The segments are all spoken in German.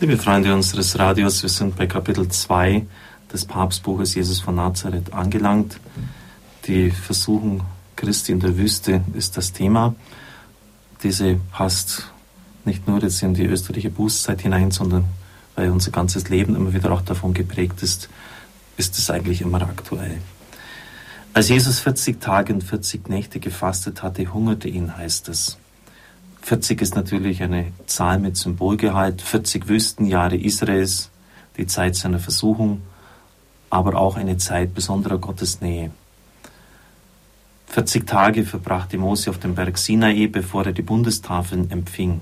Liebe Freunde unseres Radios, wir sind bei Kapitel 2 des Papstbuches Jesus von Nazareth angelangt. Die Versuchung Christi in der Wüste ist das Thema. Diese passt nicht nur jetzt in die österliche Bußzeit hinein, sondern weil unser ganzes Leben immer wieder auch davon geprägt ist, ist es eigentlich immer aktuell. Als Jesus 40 Tage und 40 Nächte gefastet hatte, hungerte ihn, heißt es. 40 ist natürlich eine Zahl mit Symbolgehalt, 40 Wüstenjahre Israels, die Zeit seiner Versuchung, aber auch eine Zeit besonderer Gottesnähe. 40 Tage verbrachte Mose auf dem Berg Sinai, bevor er die Bundestafeln empfing.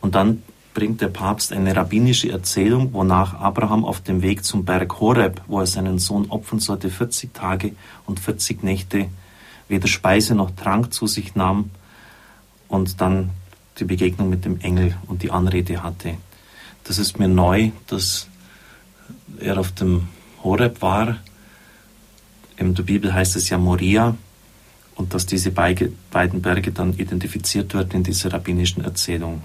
Und dann bringt der Papst eine rabbinische Erzählung, wonach Abraham auf dem Weg zum Berg Horeb, wo er seinen Sohn opfern sollte, 40 Tage und 40 Nächte weder Speise noch Trank zu sich nahm und dann die Begegnung mit dem Engel und die Anrede hatte. Das ist mir neu, dass er auf dem Horeb war. In der Bibel heißt es ja Moria und dass diese beiden Berge dann identifiziert werden in dieser rabbinischen Erzählung.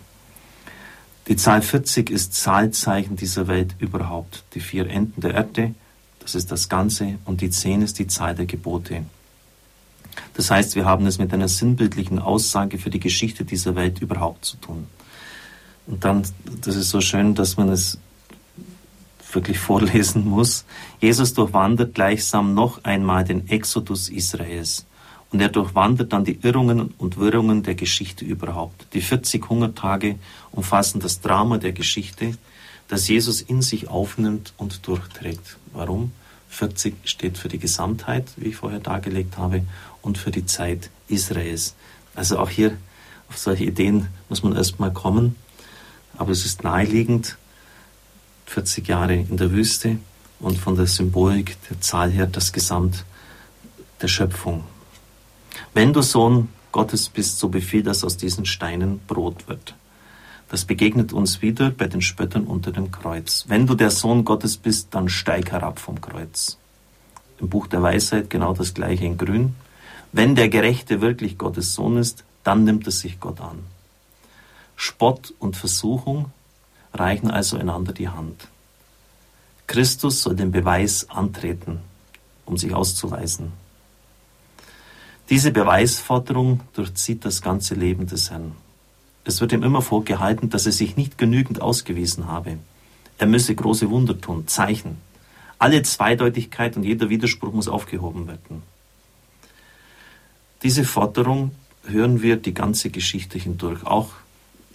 Die Zahl 40 ist Zahlzeichen dieser Welt überhaupt. Die vier Enden der Erde, das ist das Ganze, und die zehn ist die Zahl der Gebote. Das heißt, wir haben es mit einer sinnbildlichen Aussage für die Geschichte dieser Welt überhaupt zu tun. Und dann, das ist so schön, dass man es wirklich vorlesen muss. Jesus durchwandert gleichsam noch einmal den Exodus Israels. Und er durchwandert dann die Irrungen und Wirrungen der Geschichte überhaupt. Die 40 Hungertage umfassen das Drama der Geschichte, das Jesus in sich aufnimmt und durchträgt. Warum? 40 steht für die Gesamtheit, wie ich vorher dargelegt habe, und für die Zeit Israels. Also auch hier auf solche Ideen muss man erstmal kommen. Aber es ist naheliegend, 40 Jahre in der Wüste und von der Symbolik der Zahl her das Gesamt der Schöpfung. Wenn du Sohn Gottes bist, so befiehl, dass aus diesen Steinen Brot wird. Das begegnet uns wieder bei den Spöttern unter dem Kreuz. Wenn du der Sohn Gottes bist, dann steig herab vom Kreuz. Im Buch der Weisheit genau das gleiche in Grün. Wenn der Gerechte wirklich Gottes Sohn ist, dann nimmt es sich Gott an. Spott und Versuchung reichen also einander die Hand. Christus soll den Beweis antreten, um sich auszuweisen. Diese Beweisforderung durchzieht das ganze Leben des Herrn. Es wird ihm immer vorgehalten, dass er sich nicht genügend ausgewiesen habe. Er müsse große Wunder tun, Zeichen. Alle Zweideutigkeit und jeder Widerspruch muss aufgehoben werden. Diese Forderung hören wir die ganze Geschichte hindurch, auch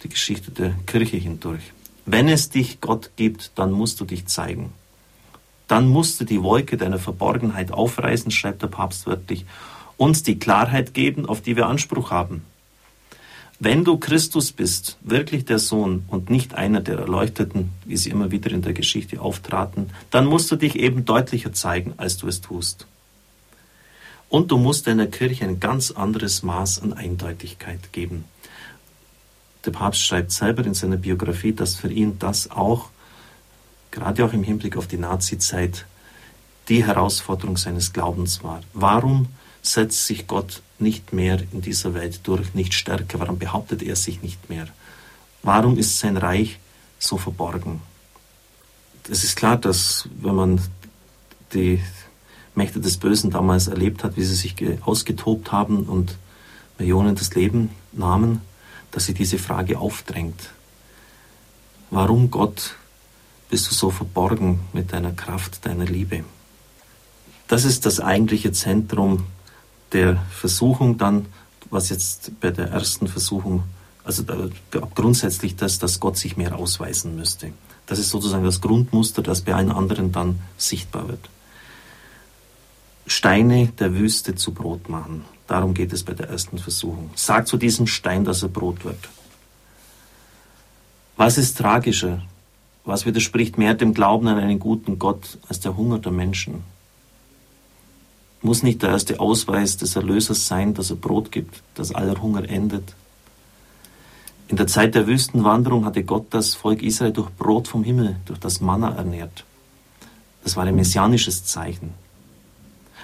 die Geschichte der Kirche hindurch. Wenn es dich Gott gibt, dann musst du dich zeigen. Dann musst du die Wolke deiner Verborgenheit aufreißen, schreibt der Papst wörtlich, uns die Klarheit geben, auf die wir Anspruch haben. Wenn du Christus bist, wirklich der Sohn und nicht einer der Erleuchteten, wie sie immer wieder in der Geschichte auftraten, dann musst du dich eben deutlicher zeigen, als du es tust. Und du musst deiner Kirche ein ganz anderes Maß an Eindeutigkeit geben. Der Papst schreibt selber in seiner Biografie, dass für ihn das auch, gerade auch im Hinblick auf die Nazizeit, die Herausforderung seines Glaubens war. Warum setzt sich Gott nicht mehr in dieser Welt durch, nicht stärker? Warum behauptet er sich nicht mehr? Warum ist sein Reich so verborgen? Es ist klar, dass wenn man die Mächte des Bösen damals erlebt hat, wie sie sich ausgetobt haben und Millionen das Leben nahmen, dass sie diese Frage aufdrängt. Warum, Gott, bist du so verborgen mit deiner Kraft, deiner Liebe? Das ist das eigentliche Zentrum der Versuchung dann, was jetzt bei der ersten Versuchung, also grundsätzlich das, dass Gott sich mehr ausweisen müsste. Das ist sozusagen das Grundmuster, das bei allen anderen dann sichtbar wird. Steine der Wüste zu Brot machen. Darum geht es bei der ersten Versuchung. Sag zu diesem Stein, dass er Brot wird. Was ist tragischer? Was widerspricht mehr dem Glauben an einen guten Gott als der Hunger der Menschen? Muss nicht der erste Ausweis des Erlösers sein, dass er Brot gibt, dass aller Hunger endet? In der Zeit der Wüstenwanderung hatte Gott das Volk Israel durch Brot vom Himmel, durch das Manna ernährt. Das war ein messianisches Zeichen.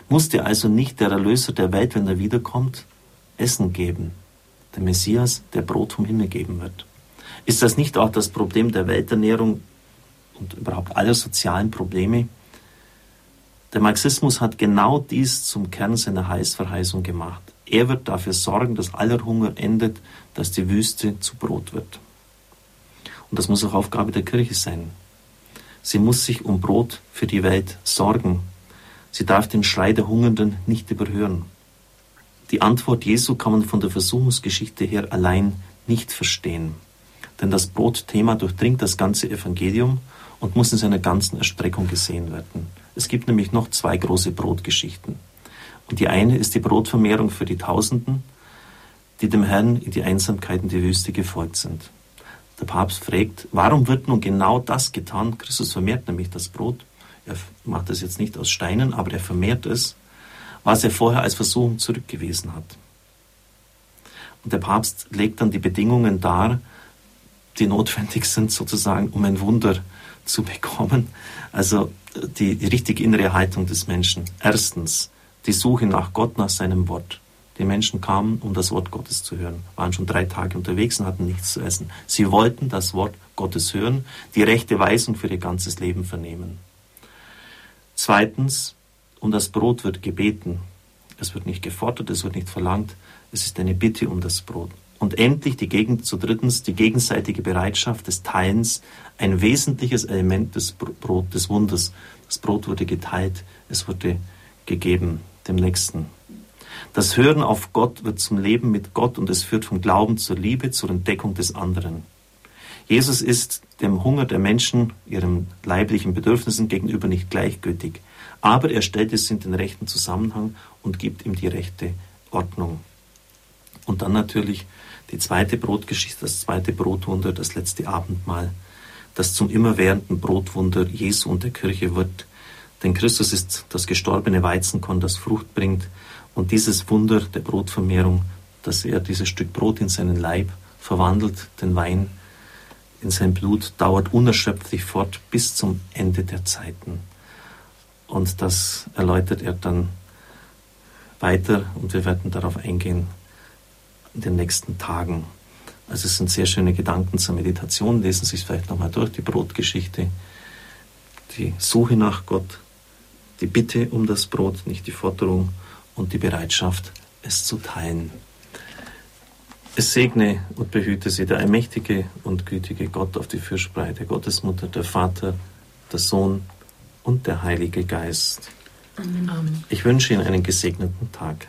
Musste also nicht der Erlöser der Welt, wenn er wiederkommt, Essen geben? Der Messias, der Brot vom Himmel geben wird. Ist das nicht auch das Problem der Welternährung und überhaupt aller sozialen Probleme? Der Marxismus hat genau dies zum Kern seiner Heißverheißung gemacht. Er wird dafür sorgen, dass aller Hunger endet, dass die Wüste zu Brot wird. Und das muss auch Aufgabe der Kirche sein. Sie muss sich um Brot für die Welt sorgen. Sie darf den Schrei der Hungernden nicht überhören. Die Antwort Jesu kann man von der Versuchungsgeschichte her allein nicht verstehen. Denn das Brotthema durchdringt das ganze Evangelium und muss in seiner ganzen Erstreckung gesehen werden. Es gibt nämlich noch zwei große Brotgeschichten. Und die eine ist die Brotvermehrung für die Tausenden, die dem Herrn in die Einsamkeit in die Wüste gefolgt sind. Der Papst fragt, warum wird nun genau das getan? Christus vermehrt nämlich das Brot. Er macht das jetzt nicht aus Steinen, aber er vermehrt es, was er vorher als Versuchung zurückgewiesen hat. Und der Papst legt dann die Bedingungen dar, die notwendig sind, sozusagen, um ein Wunder zu bekommen. Also die, die richtige innere Haltung des Menschen. Erstens, die Suche nach Gott, nach seinem Wort. Die Menschen kamen, um das Wort Gottes zu hören, waren schon drei Tage unterwegs und hatten nichts zu essen. Sie wollten das Wort Gottes hören, die rechte Weisung für ihr ganzes Leben vernehmen. Zweitens, um das Brot wird gebeten. Es wird nicht gefordert, es wird nicht verlangt, es ist eine Bitte um das Brot. Und endlich die Gegen zu drittens die gegenseitige Bereitschaft des Teilens, ein wesentliches Element des Brot, des Wunders. Das Brot wurde geteilt, es wurde gegeben dem Nächsten. Das Hören auf Gott wird zum Leben mit Gott und es führt vom Glauben zur Liebe, zur Entdeckung des anderen. Jesus ist dem Hunger der Menschen, ihren leiblichen Bedürfnissen gegenüber nicht gleichgültig, aber er stellt es in den rechten Zusammenhang und gibt ihm die rechte Ordnung. Und dann natürlich die zweite Brotgeschichte, das zweite Brotwunder, das letzte Abendmahl, das zum immerwährenden Brotwunder Jesu und der Kirche wird. Denn Christus ist das gestorbene Weizenkorn, das Frucht bringt, und dieses Wunder der Brotvermehrung, dass er dieses Stück Brot in seinen Leib verwandelt, den Wein in sein Blut, dauert unerschöpflich fort bis zum Ende der Zeiten. Und das erläutert er dann weiter und wir werden darauf eingehen in den nächsten Tagen. Also es sind sehr schöne Gedanken zur Meditation. Lesen Sie es vielleicht nochmal durch, die Brotgeschichte, die Suche nach Gott, die Bitte um das Brot, nicht die Forderung und die Bereitschaft, es zu teilen. Es segne und behüte sie der allmächtige und gütige Gott auf die Fürspreite, Gottesmutter, der Vater, der Sohn und der Heilige Geist. Amen. Ich wünsche Ihnen einen gesegneten Tag.